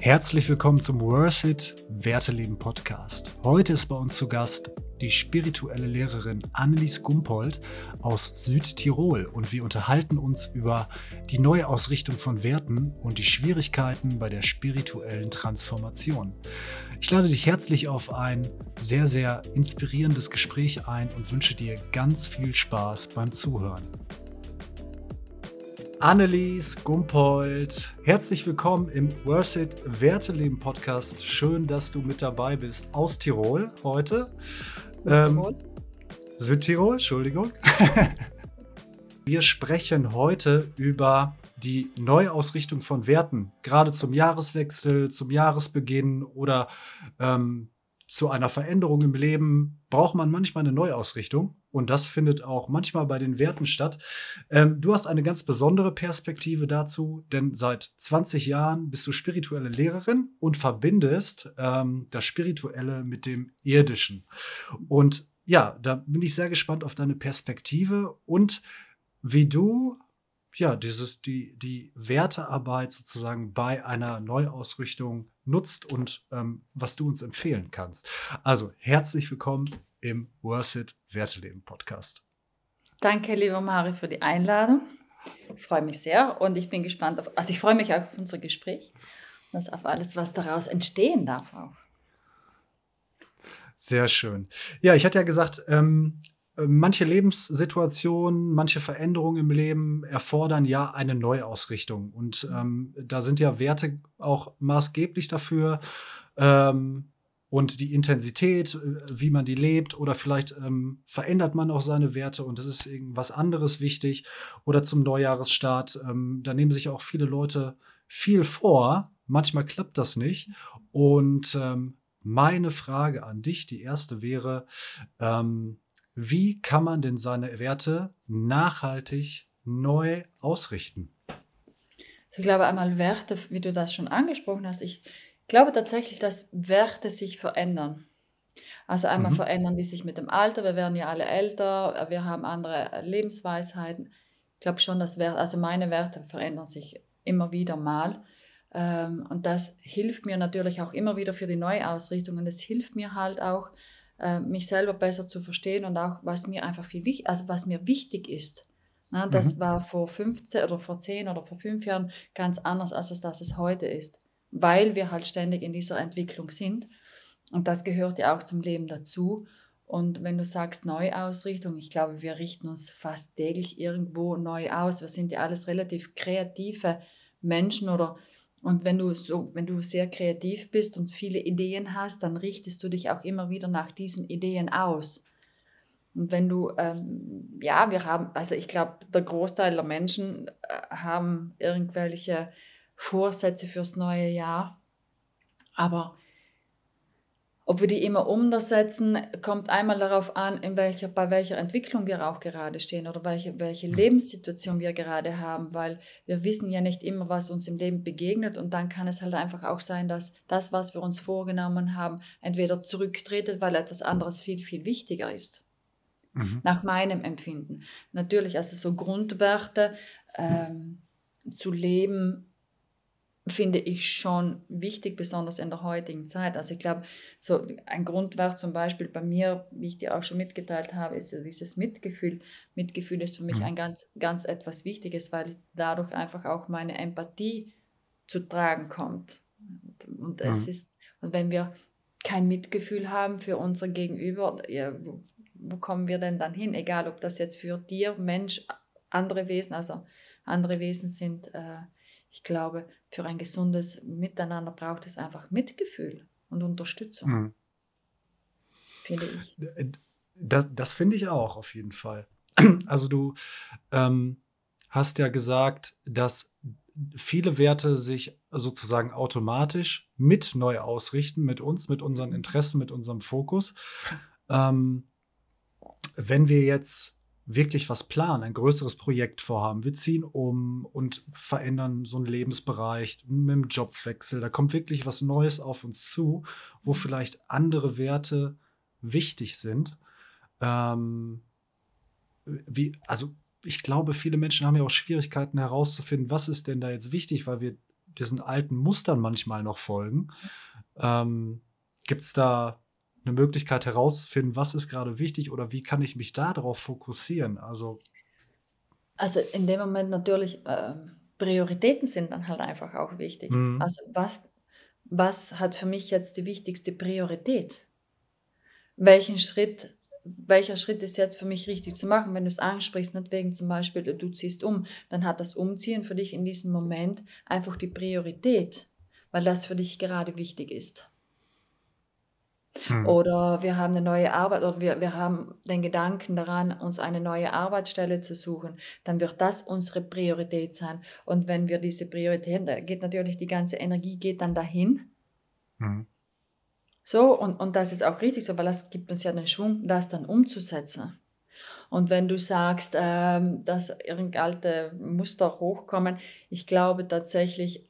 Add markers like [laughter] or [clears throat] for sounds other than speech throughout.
Herzlich willkommen zum Worth It Werteleben Podcast. Heute ist bei uns zu Gast die spirituelle Lehrerin Annelies Gumpold aus Südtirol und wir unterhalten uns über die Neuausrichtung von Werten und die Schwierigkeiten bei der spirituellen Transformation. Ich lade dich herzlich auf ein sehr, sehr inspirierendes Gespräch ein und wünsche dir ganz viel Spaß beim Zuhören. Annelies Gumpold, herzlich willkommen im Worth It Werteleben Podcast. Schön, dass du mit dabei bist aus Tirol heute. Südtirol. Ähm, Südtirol, Entschuldigung. [laughs] Wir sprechen heute über die Neuausrichtung von Werten, gerade zum Jahreswechsel, zum Jahresbeginn oder ähm, zu einer Veränderung im Leben braucht man manchmal eine Neuausrichtung. Und das findet auch manchmal bei den Werten statt. Ähm, du hast eine ganz besondere Perspektive dazu, denn seit 20 Jahren bist du spirituelle Lehrerin und verbindest ähm, das Spirituelle mit dem Irdischen. Und ja, da bin ich sehr gespannt auf deine Perspektive und wie du ja, dieses, die, die Wertearbeit sozusagen bei einer Neuausrichtung nutzt und ähm, was du uns empfehlen kannst. Also herzlich willkommen im Worth It Werteleben Podcast. Danke, lieber Mari, für die Einladung. Ich freue mich sehr und ich bin gespannt auf, also ich freue mich auch auf unser Gespräch und auf alles, was daraus entstehen darf auch. Sehr schön. Ja, ich hatte ja gesagt, ähm, manche Lebenssituationen, manche Veränderungen im Leben erfordern ja eine Neuausrichtung. Und ähm, da sind ja Werte auch maßgeblich dafür. Ähm, und die Intensität, äh, wie man die lebt, oder vielleicht ähm, verändert man auch seine Werte und es ist irgendwas anderes wichtig. Oder zum Neujahresstart, ähm, da nehmen sich auch viele Leute viel vor. Manchmal klappt das nicht. Und ähm, meine Frage an dich, die erste wäre, ähm, wie kann man denn seine Werte nachhaltig neu ausrichten? ich glaube einmal Werte, wie du das schon angesprochen hast. Ich glaube tatsächlich, dass Werte sich verändern. Also einmal mhm. verändern die sich mit dem Alter. Wir werden ja alle älter. Wir haben andere Lebensweisheiten. Ich glaube schon, dass Werte, also meine Werte verändern sich immer wieder mal. Ähm, und das hilft mir natürlich auch immer wieder für die Neuausrichtung. Und es hilft mir halt auch, äh, mich selber besser zu verstehen und auch, was mir einfach viel wichtig, also was mir wichtig ist. Das mhm. war vor 15 oder vor 10 oder vor 5 Jahren ganz anders, als es das es heute ist, weil wir halt ständig in dieser Entwicklung sind. Und das gehört ja auch zum Leben dazu. Und wenn du sagst Neuausrichtung, ich glaube, wir richten uns fast täglich irgendwo neu aus. Wir sind ja alles relativ kreative Menschen oder und wenn du so, wenn du sehr kreativ bist und viele Ideen hast, dann richtest du dich auch immer wieder nach diesen Ideen aus. Und wenn du, ähm, ja, wir haben, also ich glaube, der Großteil der Menschen äh, haben irgendwelche Vorsätze fürs neue Jahr. Aber ob wir die immer umsetzen, kommt einmal darauf an, in welcher, bei welcher Entwicklung wir auch gerade stehen oder welche, welche mhm. Lebenssituation wir gerade haben, weil wir wissen ja nicht immer, was uns im Leben begegnet und dann kann es halt einfach auch sein, dass das, was wir uns vorgenommen haben, entweder zurücktretet, weil etwas anderes viel, viel wichtiger ist. Mhm. Nach meinem Empfinden. Natürlich, also so Grundwerte ähm, zu leben, finde ich schon wichtig, besonders in der heutigen Zeit. Also ich glaube, so ein Grundwert zum Beispiel bei mir, wie ich dir auch schon mitgeteilt habe, ist ja dieses Mitgefühl. Mitgefühl ist für mich mhm. ein ganz, ganz etwas Wichtiges, weil dadurch einfach auch meine Empathie zu tragen kommt. Und, und es mhm. ist, und wenn wir kein Mitgefühl haben für unser Gegenüber, ja, wo, wo kommen wir denn dann hin? Egal, ob das jetzt für dir, Mensch, andere Wesen, also andere Wesen sind, äh, ich glaube, für ein gesundes Miteinander braucht es einfach Mitgefühl und Unterstützung. Mhm. Finde ich. Das, das finde ich auch auf jeden Fall. [clears throat] Also du ähm, hast ja gesagt, dass viele Werte sich sozusagen automatisch mit neu ausrichten, mit uns, mit unseren Interessen, mit unserem Fokus. Ähm, wenn wir jetzt wirklich was planen, ein größeres Projekt vorhaben. Wir ziehen um und verändern so einen Lebensbereich mit dem Jobwechsel. Da kommt wirklich was Neues auf uns zu, wo vielleicht andere Werte wichtig sind. Ähm, wie, also ich glaube, viele Menschen haben ja auch Schwierigkeiten herauszufinden, was ist denn da jetzt wichtig, weil wir diesen alten Mustern manchmal noch folgen. Ähm, Gibt es da eine Möglichkeit herauszufinden, was ist gerade wichtig oder wie kann ich mich darauf fokussieren? Also, also in dem Moment natürlich, äh, Prioritäten sind dann halt einfach auch wichtig. Mhm. Also was, was hat für mich jetzt die wichtigste Priorität? Welchen Schritt, welcher Schritt ist jetzt für mich richtig zu machen? Wenn du es ansprichst, nicht wegen zum Beispiel, du ziehst um, dann hat das Umziehen für dich in diesem Moment einfach die Priorität, weil das für dich gerade wichtig ist. Hm. Oder wir haben eine neue Arbeit oder wir, wir haben den Gedanken daran, uns eine neue Arbeitsstelle zu suchen, dann wird das unsere Priorität sein. Und wenn wir diese Priorität, da geht natürlich die ganze Energie geht dann dahin. Hm. So, und, und das ist auch richtig so, weil das gibt uns ja den Schwung, das dann umzusetzen. Und wenn du sagst, ähm, dass irgendeine Muster hochkommen, ich glaube tatsächlich,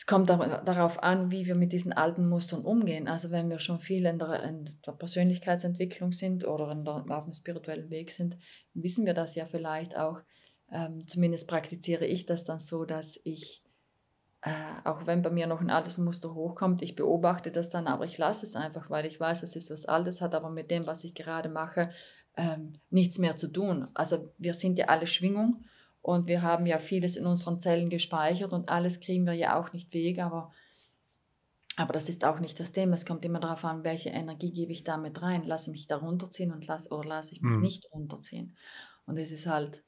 es kommt darauf an, wie wir mit diesen alten Mustern umgehen. Also wenn wir schon viel in der, in der Persönlichkeitsentwicklung sind oder der, auf dem spirituellen Weg sind, wissen wir das ja vielleicht auch. Ähm, zumindest praktiziere ich das dann so, dass ich, äh, auch wenn bei mir noch ein altes Muster hochkommt, ich beobachte das dann, aber ich lasse es einfach, weil ich weiß, es ist was Altes, hat aber mit dem, was ich gerade mache, ähm, nichts mehr zu tun. Also wir sind ja alle Schwingung und wir haben ja vieles in unseren Zellen gespeichert und alles kriegen wir ja auch nicht weg, aber, aber das ist auch nicht das Thema. Es kommt immer darauf an, welche Energie gebe ich damit rein. Lasse ich mich da runterziehen und lass, oder lasse ich mich mhm. nicht runterziehen. Und es ist halt,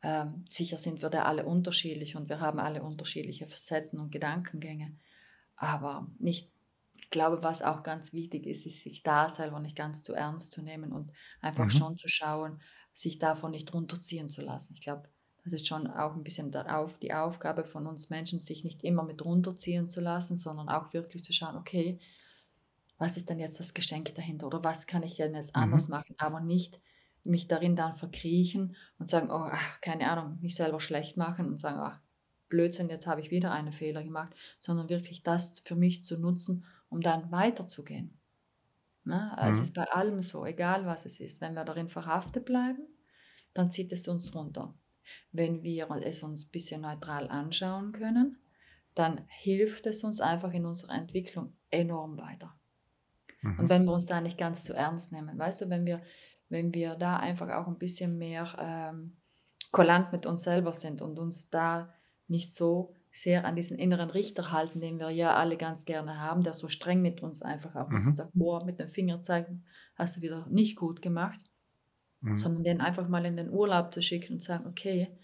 äh, sicher sind wir da alle unterschiedlich und wir haben alle unterschiedliche Facetten und Gedankengänge. Aber nicht, ich glaube, was auch ganz wichtig ist, ist, sich da selber nicht ganz zu ernst zu nehmen und einfach mhm. schon zu schauen, sich davon nicht runterziehen zu lassen. Ich glaube, das ist schon auch ein bisschen darauf die Aufgabe von uns Menschen, sich nicht immer mit runterziehen zu lassen, sondern auch wirklich zu schauen, okay, was ist denn jetzt das Geschenk dahinter oder was kann ich denn jetzt mhm. anders machen, aber nicht mich darin dann verkriechen und sagen, oh, ach, keine Ahnung, mich selber schlecht machen und sagen, ach, Blödsinn, jetzt habe ich wieder einen Fehler gemacht, sondern wirklich das für mich zu nutzen, um dann weiterzugehen. Ne? Also mhm. Es ist bei allem so, egal was es ist. Wenn wir darin verhaftet bleiben, dann zieht es uns runter. Wenn wir es uns ein bisschen neutral anschauen können, dann hilft es uns einfach in unserer Entwicklung enorm weiter. Mhm. Und wenn wir uns da nicht ganz zu ernst nehmen, weißt du, wenn wir, wenn wir da einfach auch ein bisschen mehr ähm, kulant mit uns selber sind und uns da nicht so sehr an diesen inneren Richter halten, den wir ja alle ganz gerne haben, der so streng mit uns einfach auch ist mhm. und sagt, boah, mit dem Finger zeigen, hast du wieder nicht gut gemacht, mhm. sondern den einfach mal in den Urlaub zu schicken und sagen, okay,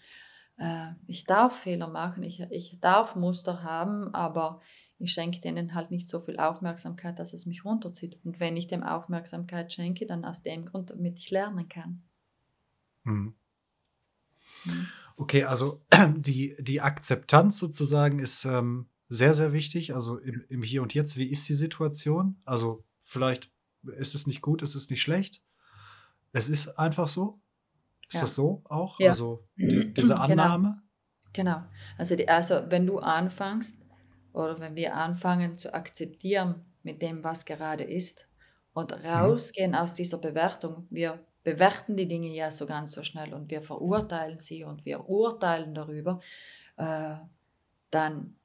äh, ich darf Fehler machen, ich, ich darf Muster haben, aber ich schenke denen halt nicht so viel Aufmerksamkeit, dass es mich runterzieht. Und wenn ich dem Aufmerksamkeit schenke, dann aus dem Grund, damit ich lernen kann. Mhm. mhm. Okay, also [clears throat] die, die Akzeptanz sozusagen ist ähm, sehr, sehr wichtig. Also im, im Hier und Jetzt, wie ist die Situation? Also vielleicht ist es nicht gut, ist es nicht schlecht. Es ist einfach so. Ist ja. das so auch? Ja. Also die, diese genau. Annahme? Genau. genau. Also, die, also wenn du anfängst oder wenn wir anfangen zu akzeptieren mit dem, was gerade ist und mhm. rausgehen mhm. aus dieser Bewertung, wir bewerten die Dinge ja so ganz so schnell und wir verurteilen sie und wir urteilen darüber, äh, dann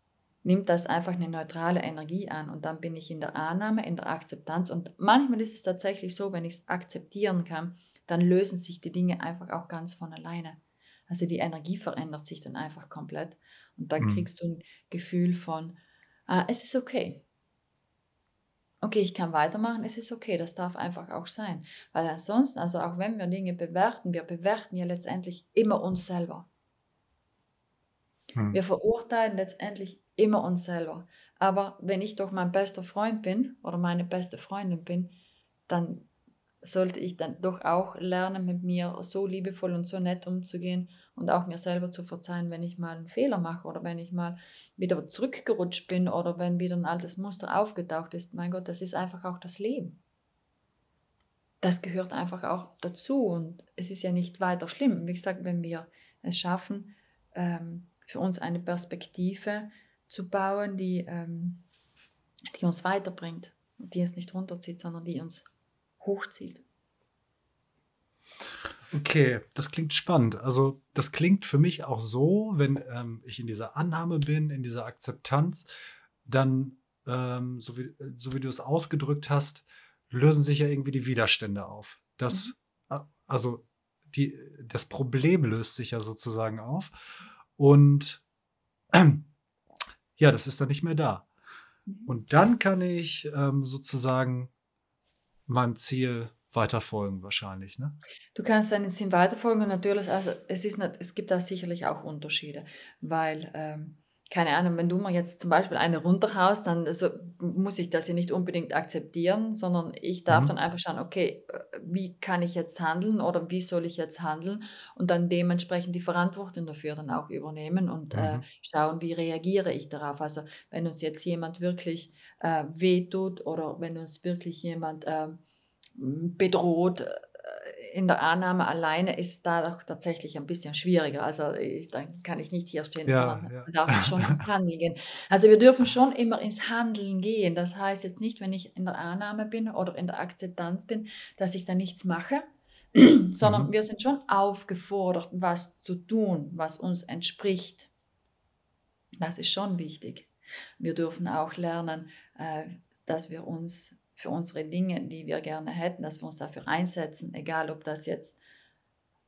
nimmt das einfach eine neutrale Energie an und dann bin ich in der Annahme, in der Akzeptanz und manchmal ist es tatsächlich so, wenn ich es akzeptieren kann, dann lösen sich die Dinge einfach auch ganz von alleine. Also die Energie verändert sich dann einfach komplett und dann mhm. kriegst du ein Gefühl von, ah, es ist okay. Okay, ich kann weitermachen, es ist okay, das darf einfach auch sein. Weil ansonsten, also auch wenn wir Dinge bewerten, wir bewerten ja letztendlich immer uns selber. Mhm. Wir verurteilen letztendlich immer uns selber. Aber wenn ich doch mein bester Freund bin oder meine beste Freundin bin, dann sollte ich dann doch auch lernen, mit mir so liebevoll und so nett umzugehen und auch mir selber zu verzeihen, wenn ich mal einen Fehler mache oder wenn ich mal wieder zurückgerutscht bin oder wenn wieder ein altes Muster aufgetaucht ist. Mein Gott, das ist einfach auch das Leben. Das gehört einfach auch dazu und es ist ja nicht weiter schlimm. Wie gesagt, wenn wir es schaffen, ähm, für uns eine Perspektive zu bauen, die, ähm, die uns weiterbringt, die uns nicht runterzieht, sondern die uns hochzieht. Okay, das klingt spannend. Also das klingt für mich auch so, wenn ähm, ich in dieser Annahme bin, in dieser Akzeptanz, dann, ähm, so, wie, so wie du es ausgedrückt hast, lösen sich ja irgendwie die Widerstände auf. Das, mhm. also die, das Problem löst sich ja sozusagen auf. Und ja, das ist dann nicht mehr da. Mhm. Und dann kann ich ähm, sozusagen meinem Ziel weiterfolgen wahrscheinlich, ne? Du kannst deinem Ziel weiterfolgen und natürlich, also es ist nicht, es gibt da sicherlich auch Unterschiede, weil ähm, keine Ahnung, wenn du mir jetzt zum Beispiel eine runterhaust, dann so, muss ich das ja nicht unbedingt akzeptieren, sondern ich darf mhm. dann einfach schauen, okay, äh, wie kann ich jetzt handeln oder wie soll ich jetzt handeln und dann dementsprechend die Verantwortung dafür dann auch übernehmen und äh, mhm. äh, schauen, wie reagiere ich darauf. Also wenn uns jetzt jemand wirklich äh, wehtut oder wenn uns wirklich jemand äh, bedroht, äh, in der Annahme alleine ist da doch tatsächlich ein bisschen schwieriger. Also ich, dann kann ich nicht hier stehen, ja, sondern ja. darf schon ins Handeln gehen. Also wir dürfen schon immer ins Handeln gehen. Das heißt jetzt nicht, wenn ich in der Annahme bin oder in der Akzeptanz bin, dass ich da nichts mache, [clears throat] sondern mhm. wir sind schon aufgefordert, was zu tun, was uns entspricht. Das ist schon wichtig. Wir dürfen auch lernen, äh, dass wir uns für unsere Dinge, die wir gerne hätten, dass wir uns dafür einsetzen, egal ob das jetzt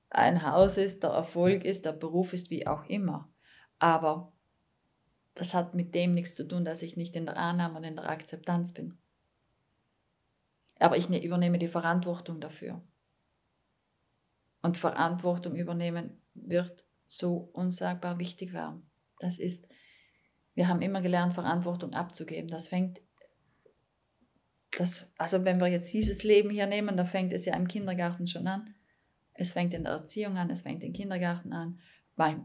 ein Haus ist, der Erfolg ist, der Beruf ist, wie auch immer. Aber das hat mit dem nichts zu tun, dass ich nicht in der Annahme und in der Akzeptanz bin. Aber ich ne-, übernehme die Verantwortung dafür. Und Verantwortung übernehmen wird so unsagbar wichtig werden. Das ist, wir haben immer gelernt, Verantwortung abzugeben. Das fängt das, also wenn wir jetzt dieses Leben hier nehmen, da fängt es ja im Kindergarten schon an. Es fängt in der Erziehung an, es fängt im Kindergarten an.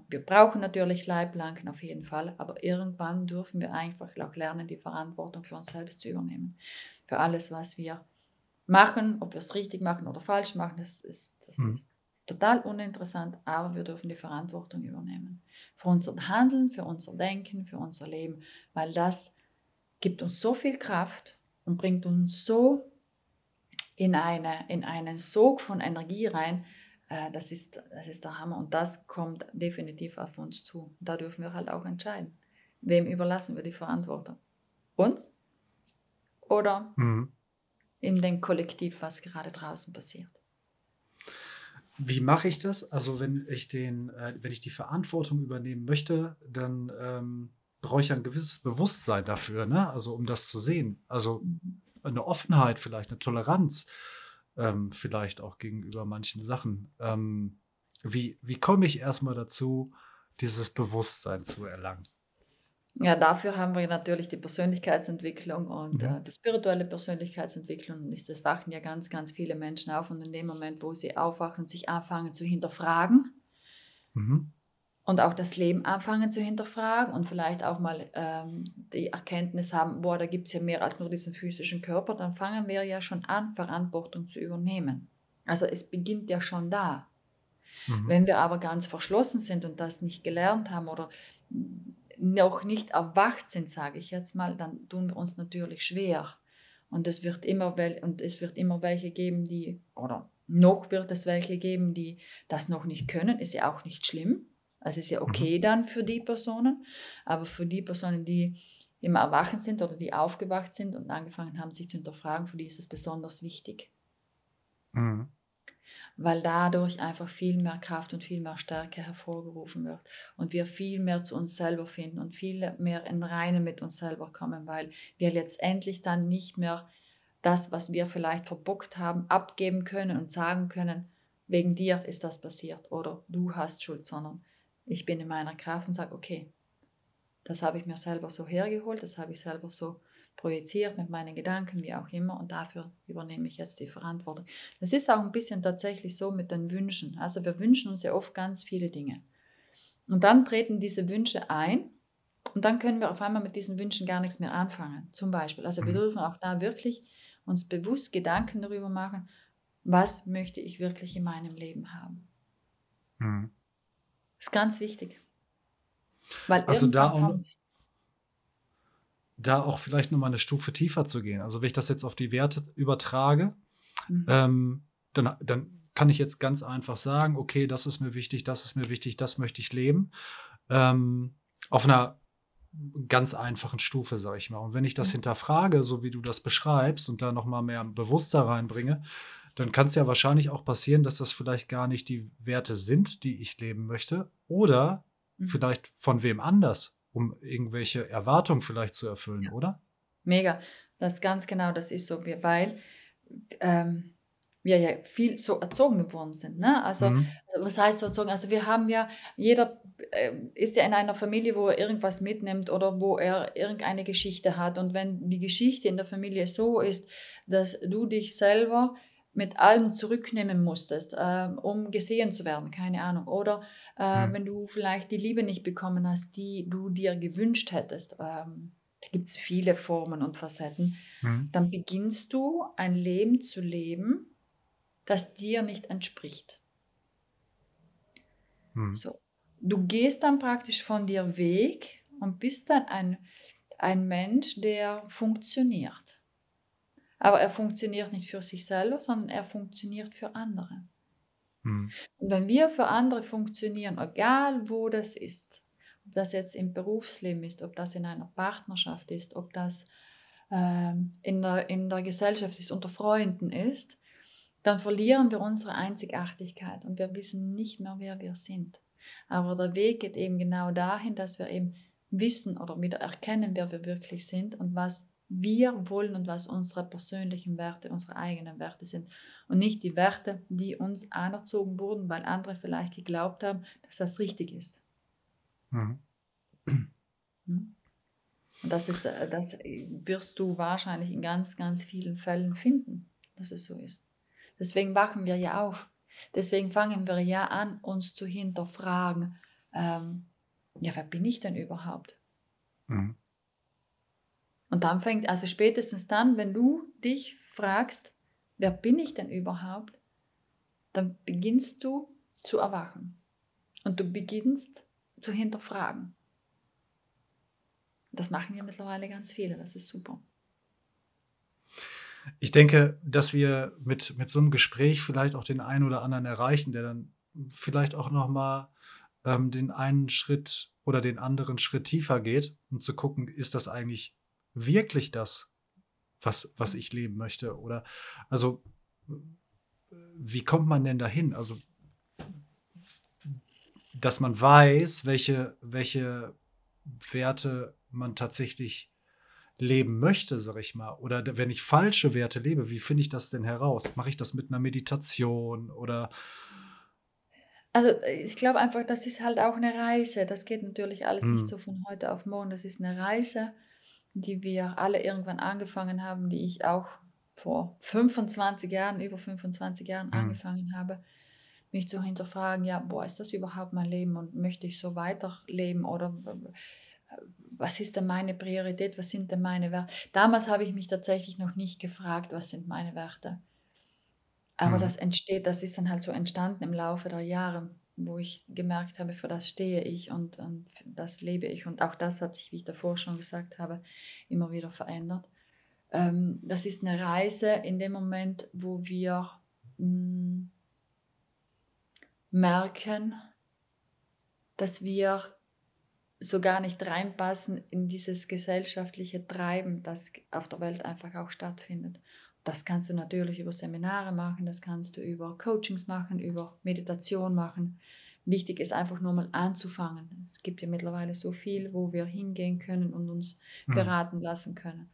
Wir brauchen natürlich Leiblanken auf jeden Fall, aber irgendwann dürfen wir einfach auch lernen, die Verantwortung für uns selbst zu übernehmen. Für alles, was wir machen, ob wir es richtig machen oder falsch machen, das ist, das mhm. ist total uninteressant, aber wir dürfen die Verantwortung übernehmen. Für unser Handeln, für unser Denken, für unser Leben, weil das gibt uns so viel Kraft und bringt uns so in, eine, in einen Sog von Energie rein. Äh, das, ist, das ist der Hammer und das kommt definitiv auf uns zu. Da dürfen wir halt auch entscheiden. Wem überlassen wir die Verantwortung? Uns oder mhm. in dem Kollektiv, was gerade draußen passiert? Wie mache ich das? Also wenn ich den, äh, wenn ich die Verantwortung übernehmen möchte, dann ähm, brauche ich ein gewisses Bewusstsein dafür, ne? Also um das zu sehen. Also eine Offenheit vielleicht, eine Toleranz ähm, vielleicht auch gegenüber manchen Sachen. Ähm, wie, wie komme ich erstmal dazu, dieses Bewusstsein zu erlangen? Ja, dafür haben wir natürlich die Persönlichkeitsentwicklung und mhm. äh, die spirituelle Persönlichkeitsentwicklung. Und das wachen ja ganz, ganz viele Menschen auf. Und in dem Moment, wo sie aufwachen und sich anfangen zu hinterfragen, mhm und auch das Leben anfangen zu hinterfragen und vielleicht auch mal ähm, die Erkenntnis haben, boah, da gibt es ja mehr als nur diesen physischen Körper, dann fangen wir ja schon an, Verantwortung zu übernehmen. Also es beginnt ja schon da. Mhm. Wenn wir aber ganz verschlossen sind und das nicht gelernt haben oder noch nicht erwacht sind, sage ich jetzt mal, dann tun wir uns natürlich schwer. Und es wird immer, und es wird immer welche geben, die, oder noch wird es welche geben, die das noch nicht können, ist ja auch nicht schlimm also ist ja mhm. okay dann für die Personen, aber für die Personen, die im Erwachen sind oder die aufgewacht sind und angefangen haben, sich zu hinterfragen, für die ist es besonders wichtig. Mhm. Weil dadurch einfach viel mehr Kraft und viel mehr Stärke hervorgerufen wird und wir viel mehr zu uns selber finden und viel mehr in Reinen mit uns selber kommen, weil wir letztendlich dann nicht mehr das, was wir vielleicht verbockt haben, abgeben können und sagen können, wegen dir ist das passiert oder du hast Schuld, sondern ich bin in meiner Kraft und sage, okay, das habe ich mir selber so hergeholt, das habe ich selber so projiziert mit meinen Gedanken, wie auch immer, und dafür übernehme ich jetzt die Verantwortung. Das ist auch ein bisschen tatsächlich so mit den Wünschen. Also wir wünschen uns ja oft ganz viele Dinge. Und dann treten diese Wünsche ein und dann können wir auf einmal mit diesen Wünschen gar nichts mehr anfangen. Zum Beispiel. Also wir mhm. dürfen auch da wirklich uns bewusst Gedanken darüber machen, was möchte ich wirklich in meinem Leben haben. Mhm. Ist ganz wichtig. Weil also da auch, da auch vielleicht nochmal eine Stufe tiefer zu gehen. Also wenn ich das jetzt auf die Werte übertrage, mhm. ähm, dann, dann kann ich jetzt ganz einfach sagen, okay, das ist mir wichtig, das ist mir wichtig, das möchte ich leben. Ähm, auf einer ganz einfachen Stufe, sage ich mal. Und wenn ich das hinterfrage, so wie du das beschreibst und da nochmal mehr Bewusstsein reinbringe, dann kann es ja wahrscheinlich auch passieren, dass das vielleicht gar nicht die Werte sind, die ich leben möchte, oder mhm. vielleicht von wem anders, um irgendwelche Erwartungen vielleicht zu erfüllen, ja. oder? Mega, das ist ganz genau, das ist so, weil ähm, wir ja viel so erzogen geworden sind. Ne? Also, mhm. Also was heißt so erzogen? Also wir haben ja, jeder äh, ist ja in einer Familie, wo er irgendwas mitnimmt oder wo er irgendeine Geschichte hat. Und wenn die Geschichte in der Familie so ist, dass du dich selber mit allem zurücknehmen musstest, äh, um gesehen zu werden, keine Ahnung. Oder äh, mhm. wenn du vielleicht die Liebe nicht bekommen hast, die du dir gewünscht hättest. Ähm, da gibt es viele Formen und Facetten. Mhm. Dann beginnst du ein Leben zu leben, das dir nicht entspricht. Hm. So. Du gehst dann praktisch von dir weg und bist dann ein, ein Mensch, der funktioniert. Aber er funktioniert nicht für sich selber, sondern er funktioniert für andere. Hm. Und wenn wir für andere funktionieren, egal wo das ist, ob das jetzt im Berufsleben ist, ob das in einer Partnerschaft ist, ob das ähm, in, der, in der Gesellschaft ist, unter Freunden ist, dann verlieren wir unsere Einzigartigkeit und wir wissen nicht mehr, wer wir sind. Aber der Weg geht eben genau dahin, dass wir eben wissen oder wieder erkennen, wer wir wirklich sind und was wir wollen und was unsere persönlichen Werte, unsere eigenen Werte sind. Und nicht die Werte, die uns anerzogen wurden, weil andere vielleicht geglaubt haben, dass das richtig ist. Mhm. Hm? Und das, ist, äh, das wirst du wahrscheinlich in ganz, ganz vielen Fällen finden, dass es so ist. Deswegen wachen wir ja auf. Deswegen fangen wir ja an, uns zu hinterfragen, ähm, ja, wer bin ich denn überhaupt? Mhm. Und dann fängt, also spätestens dann, wenn du dich fragst, wer bin ich denn überhaupt, dann beginnst du zu erwachen. Und du beginnst zu hinterfragen. Das machen ja mittlerweile ganz viele, das ist super. Ich denke, dass wir mit, mit so einem Gespräch vielleicht auch den einen oder anderen erreichen, der dann vielleicht auch nochmal ähm, den einen Schritt oder den anderen Schritt tiefer geht, um zu gucken, ist das eigentlich wirklich das, was, was ich leben möchte? Oder also, wie kommt man denn dahin? Also, dass man weiß, welche, welche Werte man tatsächlich leben möchte, sag ich mal, oder wenn ich falsche Werte lebe, wie finde ich das denn heraus? Mache ich das mit einer Meditation oder? Also ich glaube einfach, das ist halt auch eine Reise. Das geht natürlich alles hm. nicht so von heute auf morgen. Das ist eine Reise, die wir alle irgendwann angefangen haben, die ich auch vor 25 Jahren, über 25 Jahren hm. angefangen habe, mich zu hinterfragen, ja, boah, ist das überhaupt mein Leben und möchte ich so weiterleben oder was ist denn meine Priorität, was sind denn meine Werte. Damals habe ich mich tatsächlich noch nicht gefragt, was sind meine Werte. Aber mhm. das entsteht, das ist dann halt so entstanden im Laufe der Jahre, wo ich gemerkt habe, für das stehe ich und, und das lebe ich. Und auch das hat sich, wie ich davor schon gesagt habe, immer wieder verändert. Ähm, das ist eine Reise in dem Moment, wo wir mh, mm, merken, dass wir so gar nicht reinpassen in dieses gesellschaftliche Treiben, das auf der Welt einfach auch stattfindet. Das kannst du natürlich über Seminare machen, das kannst du über Coachings machen, über Meditation machen. Wichtig ist einfach nur mal anzufangen. Es gibt ja mittlerweile so viel, wo wir hingehen können und uns mhm. beraten lassen können.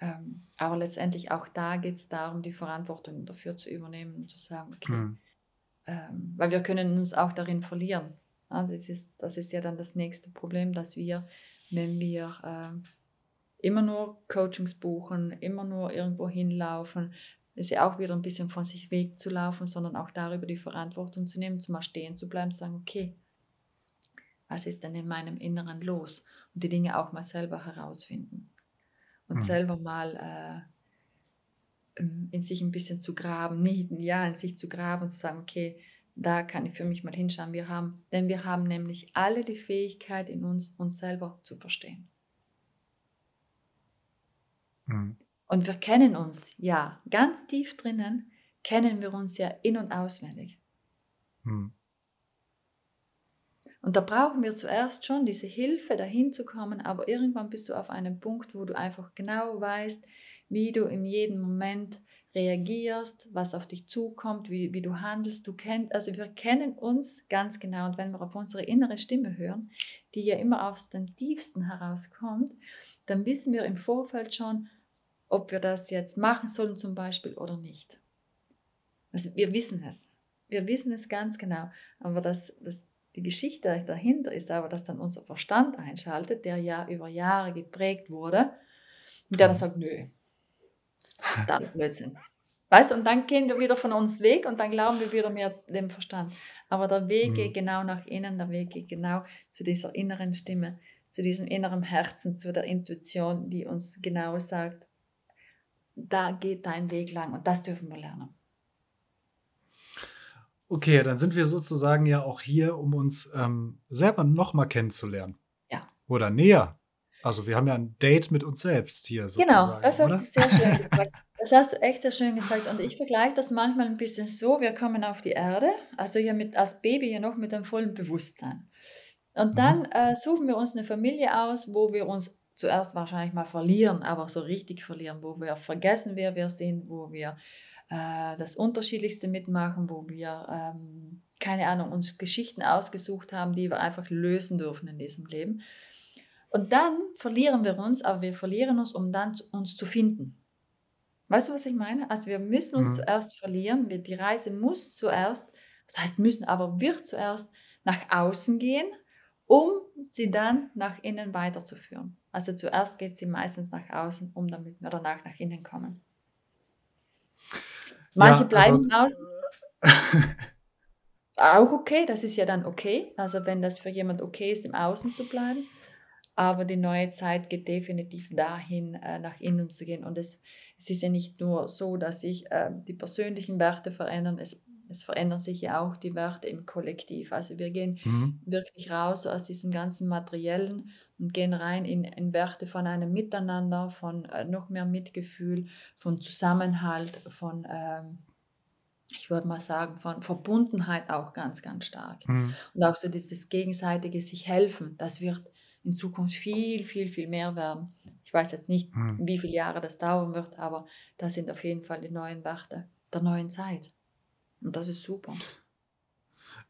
Ähm, aber letztendlich auch da geht es darum, die Verantwortung dafür zu übernehmen und zu sagen, okay, mhm. ähm, weil wir können uns auch darin verlieren. Ja, das, ist, das ist ja dann das nächste Problem, dass wir, wenn wir äh, immer nur Coachings buchen, immer nur irgendwo hinlaufen, ist ja auch wieder ein bisschen von sich wegzulaufen, sondern auch darüber die Verantwortung zu nehmen, zum mal stehen zu bleiben, zu sagen, okay, was ist denn in meinem Inneren los? Und die Dinge auch mal selber herausfinden. Und mhm. selber mal äh, in sich ein bisschen zu graben, nicht ja, in sich zu graben und zu sagen, okay, da kann ich für mich mal hinschauen. Wir haben, denn wir haben nämlich alle die Fähigkeit in uns, uns selber zu verstehen. Mhm. Und wir kennen uns, ja, ganz tief drinnen kennen wir uns ja in- und auswendig. Hm. Und da brauchen wir zuerst schon diese Hilfe, dahin zu kommen, aber irgendwann bist du auf einem Punkt, wo du einfach genau weißt, wie du in jedem Moment reagierst, was auf dich zukommt, wie, wie du handelst. Du kennst, also wir kennen uns ganz genau und wenn wir auf unsere innere Stimme hören, die ja immer aus dem Tiefsten herauskommt, dann wissen wir im Vorfeld schon, ob wir das jetzt machen sollen zum Beispiel oder nicht. Also wir wissen es. Wir wissen es ganz genau. Aber das, das, die Geschichte dahinter ist aber, dass dann unser Verstand einschaltet, der ja über Jahre geprägt wurde, und der dann sagt, nö, dann Blödsinn. Weißt du, und dann gehen wir wieder von uns weg und dann glauben wir wieder mehr dem Verstand. Aber der Weg geht genau nach innen, der Weg geht genau zu dieser inneren Stimme, zu diesem inneren Herzen, zu der Intuition, die uns genau sagt, da geht dein Weg lang und das dürfen wir lernen. Okay, dann sind wir sozusagen ja auch hier, um uns ähm, selber nochmal kennenzulernen. Ja. Oder näher also wir haben ja ein Date mit uns selbst hier genau, sozusagen. Genau, das hast oder? du sehr schön [laughs] gesagt. Das hast du echt sehr schön gesagt. Und ich vergleiche das manchmal ein bisschen so, wir kommen auf die Erde, also ja mit, als Baby ja noch mit einem vollen Bewusstsein. Und dann mhm. äh, suchen wir uns eine Familie aus, wo wir uns zuerst wahrscheinlich mal verlieren, aber so richtig verlieren, wo wir vergessen, wer wir sind, wo wir äh, das Unterschiedlichste mitmachen, wo wir, ähm, keine Ahnung, uns Geschichten ausgesucht haben, die wir einfach lösen dürfen in diesem Leben. Und dann verlieren wir uns, aber wir verlieren uns, um dann uns zu finden. Weißt du, was ich meine? Also wir müssen uns mhm. zuerst verlieren. Wir, die Reise muss zuerst, das heißt müssen, aber wird zuerst nach außen gehen, um sie dann nach innen weiterzuführen. Also zuerst geht sie meistens nach außen, um damit wir danach nach innen kommen. Manche ja, bleiben also, außen. [laughs] Auch okay, das ist ja dann okay. Also wenn das für jemand okay ist, im Außen zu bleiben. Aber die neue Zeit geht definitiv dahin, äh, nach innen zu gehen. Und es, es ist ja nicht nur so, dass sich äh, die persönlichen Werte verändern, es, es verändern sich ja auch die Werte im Kollektiv. Also wir gehen mhm. wirklich raus aus diesem ganzen Materiellen und gehen rein in, in Werte von einem Miteinander, von äh, noch mehr Mitgefühl, von Zusammenhalt, von... Ähm, ich würde mal sagen, von Verbundenheit auch ganz, ganz stark. Mhm. Und auch so dieses gegenseitige sich helfen, das wird in Zukunft viel, viel, viel mehr werden. Ich weiß jetzt nicht, hm. wie viele Jahre das dauern wird, aber das sind auf jeden Fall die neuen Werte der neuen Zeit. Und das ist super.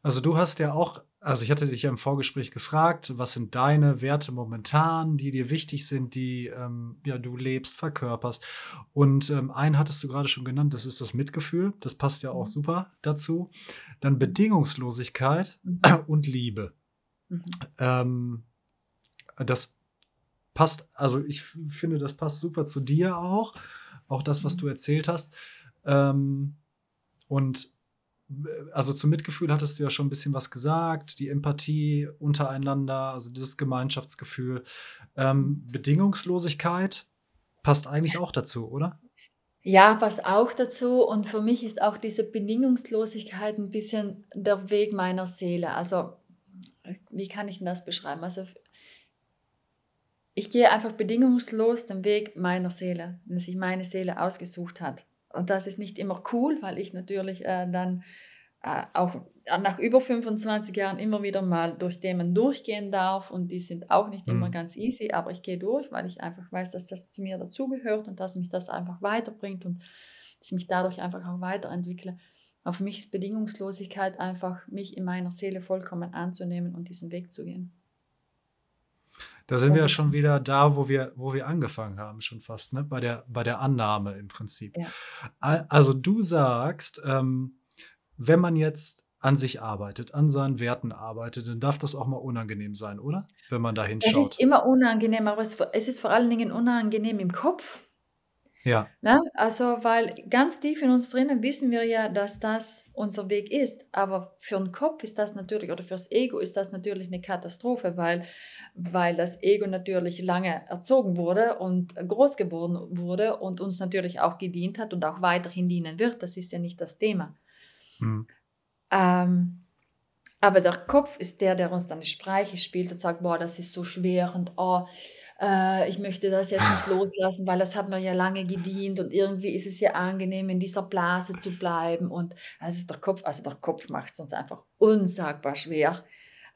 Also du hast ja auch, also ich hatte dich ja im Vorgespräch gefragt, was sind deine Werte momentan, die dir wichtig sind, die ähm, ja du lebst, verkörperst. Und ähm, einen hattest du gerade schon genannt, das ist das Mitgefühl. Das passt ja auch mhm. super dazu. Dann Bedingungslosigkeit mhm. und Liebe. Mhm. Ähm, das passt, also ich finde, das passt super zu dir auch. Auch das, was mhm. du erzählt hast. Ähm, und also zum Mitgefühl hattest du ja schon ein bisschen was gesagt, die Empathie untereinander, also dieses Gemeinschaftsgefühl. Ähm, Bedingungslosigkeit passt eigentlich auch dazu, oder? Ja, passt auch dazu. Und für mich ist auch diese Bedingungslosigkeit ein bisschen der Weg meiner Seele. Also, wie kann ich denn das beschreiben? Also, ich gehe einfach bedingungslos den Weg meiner Seele, den sich meine Seele ausgesucht hat. Und das ist nicht immer cool, weil ich natürlich äh, dann äh, auch nach über 25 Jahren immer wieder mal durch Themen durchgehen darf und die sind auch nicht mhm. immer ganz easy, aber ich gehe durch, weil ich einfach weiß, dass das zu mir dazugehört und dass mich das einfach weiterbringt und dass ich mich dadurch einfach auch weiterentwickle. Aber für mich ist Bedingungslosigkeit einfach, mich in meiner Seele vollkommen anzunehmen und diesen Weg zu gehen. Da sind wir ja schon wieder da, wo wir, wo wir angefangen haben, schon fast, ne? Bei der, bei der Annahme im Prinzip. Ja. Also du sagst, ähm, wenn man jetzt an sich arbeitet, an seinen Werten arbeitet, dann darf das auch mal unangenehm sein, oder? Wenn man da hinschaut. Es ist immer unangenehm, aber es, es ist vor allen Dingen unangenehm im Kopf. Ja. Ne? Also, weil ganz tief in uns drinnen wissen wir ja, dass das unser Weg ist. Aber für den Kopf ist das natürlich, oder fürs Ego ist das natürlich eine Katastrophe, weil, weil das Ego natürlich lange erzogen wurde und groß geworden wurde und uns natürlich auch gedient hat und auch weiterhin dienen wird. Das ist ja nicht das Thema. Hm. Ähm, aber der Kopf ist der, der uns dann die Spreiche spielt und sagt, boah, das ist so schwer und oh, äh, ich möchte das jetzt nicht [laughs] loslassen, weil das hat mir ja lange gedient und irgendwie ist es ja angenehm, in dieser Blase zu bleiben. Und also der Kopf, also der Kopf macht es uns einfach unsagbar schwer.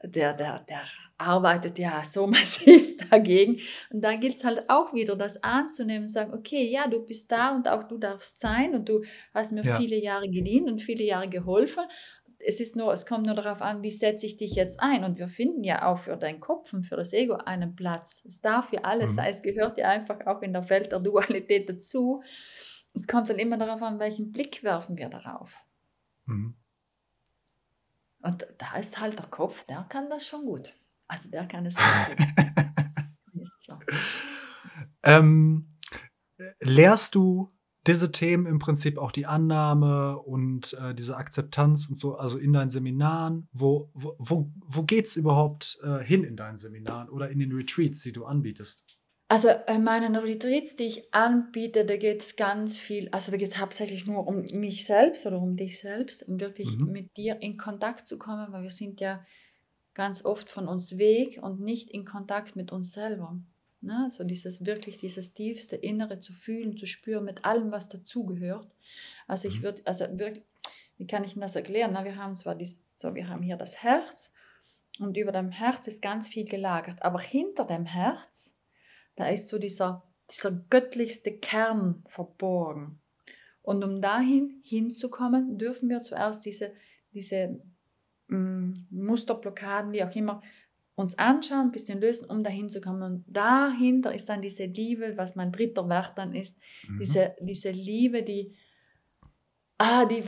Der, der, der arbeitet ja so [laughs] massiv dagegen. Und da gilt es halt auch wieder, das anzunehmen und sagen, okay, ja, du bist da und auch du darfst sein und du hast mir ja. viele Jahre gedient und viele Jahre geholfen es ist nur, es kommt nur darauf an, wie setze ich dich jetzt ein. Und wir finden ja auch für deinen Kopf und für das Ego einen Platz. Es darf ja alles mhm. sein, es gehört ja einfach auch in der Welt der Dualität dazu. Es kommt dann immer darauf an, welchen Blick werfen wir darauf. Mhm. Und da ist halt der Kopf, der kann das schon gut. Also der kann es [laughs] auch gut. so. ähm, lehrst du diese Themen im Prinzip auch die Annahme und äh, diese Akzeptanz und so, also in deinen Seminaren, wo, wo, wo, geht es überhaupt äh, hin in deinen Seminaren oder in den Retreats, die du anbietest? Also in meinen Retreats, die ich anbiete, da geht es ganz viel, also da geht es hauptsächlich nur um mich selbst oder um dich selbst, um wirklich mhm. mit dir in Kontakt zu kommen, weil wir sind ja ganz oft von uns weg und nicht in Kontakt mit uns selber. Ne? So dieses wirklich, dieses tiefste Innere zu fühlen, zu spüren mit allem, was dazugehört. Also ich mhm. würde, also wirklich, wie kann ich das erklären? Na, wir haben zwar dies, so, wir haben hier das Herz und über dem Herz ist ganz viel gelagert, aber hinter dem Herz, da ist so dieser, dieser göttlichste Kern verborgen. Und um dahin hinzukommen, dürfen wir zuerst diese, diese mm, Musterblockaden, wie auch immer, uns anschauen, ein bisschen lösen, um dahin zu kommen. Und dahinter ist dann diese Liebe, was mein dritter Wert dann ist, mhm. diese, diese Liebe, die, ah, die,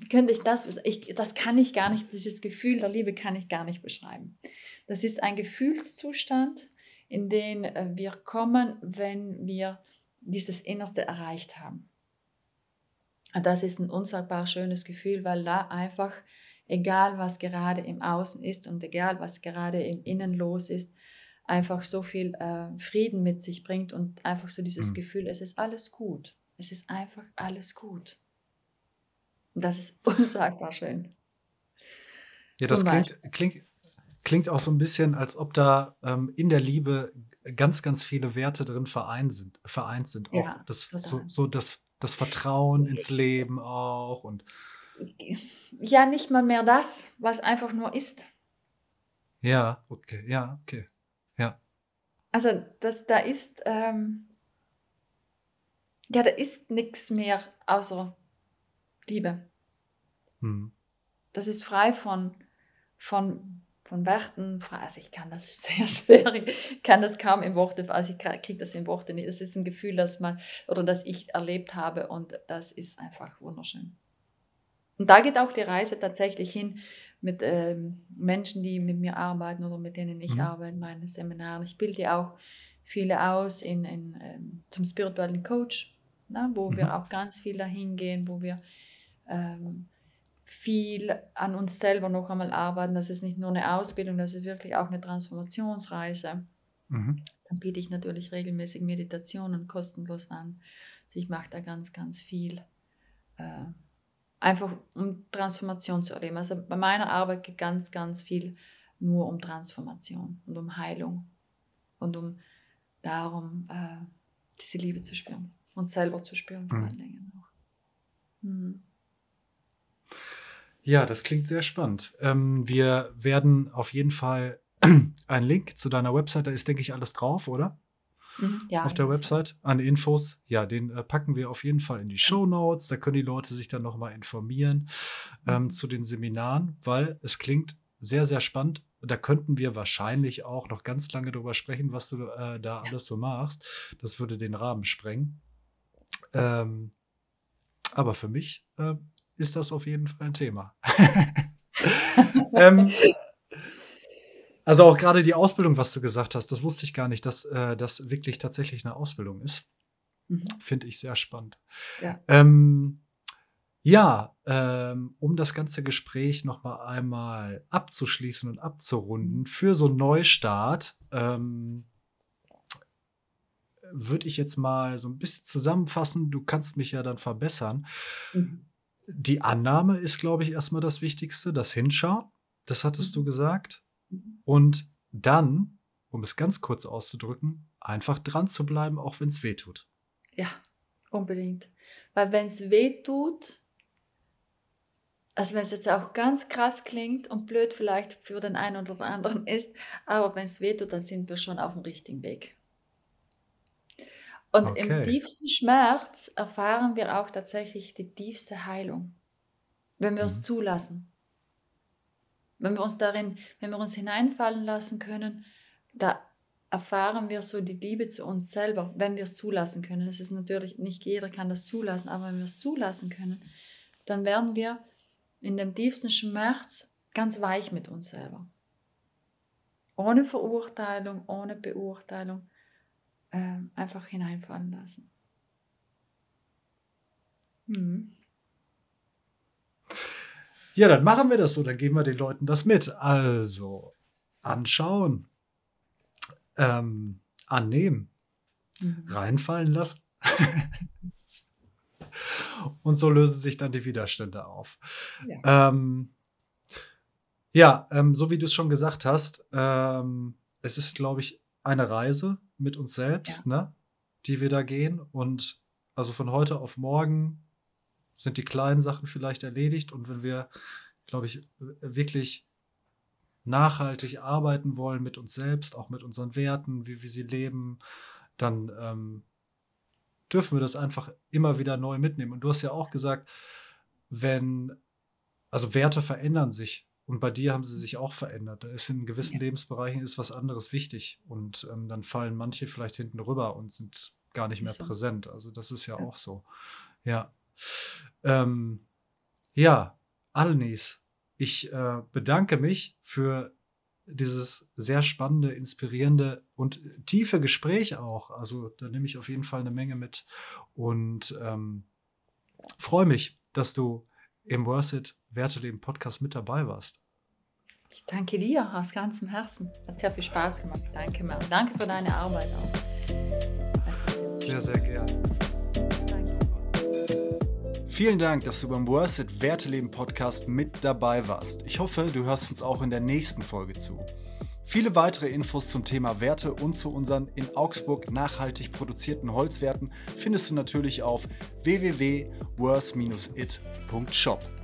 wie könnte ich das, ich, das kann ich gar nicht, dieses Gefühl der Liebe kann ich gar nicht beschreiben. Das ist ein Gefühlszustand, in den äh, wir kommen, wenn wir dieses Innerste erreicht haben. Das ist ein unsagbar schönes Gefühl, weil da einfach egal was gerade im Außen ist und egal was gerade im Innen los ist, einfach so viel äh, Frieden mit sich bringt und einfach so dieses mhm. Gefühl, es ist alles gut. Es ist einfach alles gut. Und das ist [laughs] unsagbar schön. Ja, das klingt, klingt, klingt, auch so ein bisschen, als ob da ähm, in der Liebe ganz, ganz viele Werte drin vereint sind. Vereint sind. Auch ja, das, so, so das, das Vertrauen ins Leben auch und ja nicht mal mehr das, was einfach nur ist. Ja, okay, ja, okay, ja. Also das, da ist, ähm, ja, da ist nichts mehr außer Liebe. Hm. Das ist frei von, von, von Werten, also ich kann das [laughs] sehr schwer, ich kann das kaum in Worte, also ich kriege das in Worte nicht. Es ist ein Gefühl, das man, oder das ich erlebt habe und das ist einfach wunderschön. Und da geht auch die Reise tatsächlich hin mit ähm, Menschen, die mit mir arbeiten oder mit denen ich mhm. arbeite, in meinen Seminaren. Ich bilde auch viele aus in, in ähm, zum spirituellen Coach, na, ne, wo mhm. wir auch ganz viel dahin gehen, wo wir ähm, viel an uns selber noch einmal arbeiten. Das ist nicht nur eine Ausbildung, das ist wirklich auch eine Transformationsreise. Mhm. Dann biete ich natürlich regelmäßig Meditationen kostenlos an. Also ich mache da ganz, ganz viel. Äh, einfach um Transformation zu erleben. Also bei meiner Arbeit geht ganz, ganz viel nur um Transformation und um Heilung und um darum, äh, diese Liebe zu spüren und selber zu spüren vor mhm. allen Dingen auch. Mhm. Ja, das klingt sehr spannend. Ähm, wir werden auf jeden Fall [clears throat] einen Link zu deiner Website, da ist, denke ich, alles drauf, oder? Mhm, ja, auf der Website an Infos. Ja, den äh, packen wir auf jeden Fall in die Show Notes. Da können die Leute sich dann nochmal informieren ähm, mhm. zu den Seminaren, weil es klingt sehr, sehr spannend. Da könnten wir wahrscheinlich auch noch ganz lange drüber sprechen, was du äh, da alles so machst. Das würde den Rahmen sprengen. Ähm, aber für mich äh, ist das auf jeden Fall ein Thema. [laughs] [laughs] ähm, also auch gerade die Ausbildung, was du gesagt hast, das wusste ich gar nicht, dass äh, das wirklich tatsächlich eine Ausbildung ist. Mhm. Finde ich sehr spannend. Ja, ähm, ja ähm, um das ganze Gespräch noch mal einmal abzuschließen und abzurunden, mhm. für so einen Neustart ähm, würde ich jetzt mal so ein bisschen zusammenfassen. Du kannst mich ja dann verbessern. Mhm. Die Annahme ist, glaube ich, erstmal das Wichtigste, das Hinschauen. Das hattest mhm. du gesagt. Und dann um es ganz kurz auszudrücken, einfach dran zu bleiben, auch wenn es weh tut. Ja, unbedingt. Weil wenn es weh tut, also wenn es jetzt auch ganz krass klingt und blöd vielleicht für den einen oder anderen [laughs] ist, aber wenn es weh tut, dann sind wir schon auf dem richtigen Weg. Und okay. im tiefsten Schmerz erfahren wir auch tatsächlich die tiefste Heilung, wenn wir mhm. es zulassen. Wenn wir uns darin, wenn wir uns hineinfallen lassen können, da erfahren wir so die Liebe zu uns selber, wenn wir es zulassen können. Es ist natürlich, nicht jeder kann das zulassen, aber wenn wir es zulassen können, dann werden wir in dem tiefsten Schmerz ganz weich mit uns selber. Ohne Verurteilung, ohne Beurteilung, äh, einfach hineinfallen lassen. Hm. Ja, dann machen wir das so, dann geben wir den Leuten das mit. Also, anschauen, ähm, annehmen, mhm. reinfallen lassen. [laughs] Und so lösen sich dann die Widerstände auf. Ja, ähm, ja ähm, so wie du es schon gesagt hast, ähm, es ist, glaube ich, eine Reise mit uns selbst, ja. ne, die wir da gehen. Und also von heute auf morgen sind die kleinen Sachen vielleicht erledigt. Und wenn wir, glaube ich, wirklich nachhaltig arbeiten wollen mit uns selbst, auch mit unseren Werten, wie wir sie leben, dann ähm, dürfen wir das einfach immer wieder neu mitnehmen. Und du hast ja auch gesagt, wenn, also Werte verändern sich. Und bei dir haben sie sich auch verändert. Da ist in gewissen ja. Lebensbereichen ist was anderes wichtig. Und ähm, dann fallen manche vielleicht hinten rüber und sind gar nicht mehr so. präsent. Also das ist ja, ja. auch so. Ja. Ähm, ja, Alnis, ich äh, bedanke mich für dieses sehr spannende, inspirierende und tiefe Gespräch auch. Also da nehme ich auf jeden Fall eine Menge mit und ähm, freue mich, dass du im Worth It Werteleben Podcast mit dabei warst. Ich danke dir aus ganzem Herzen. Hat sehr viel Spaß gemacht. Danke, Mann. Danke für deine Arbeit auch. Sehr, sehr gerne. Vielen Dank, dass du beim Worth It Werteleben Podcast mit dabei warst. Ich hoffe, du hörst uns auch in der nächsten Folge zu. Viele weitere Infos zum Thema Werte und zu unseren in Augsburg nachhaltig produzierten Holzwerten findest du natürlich auf www.worth-it.shop.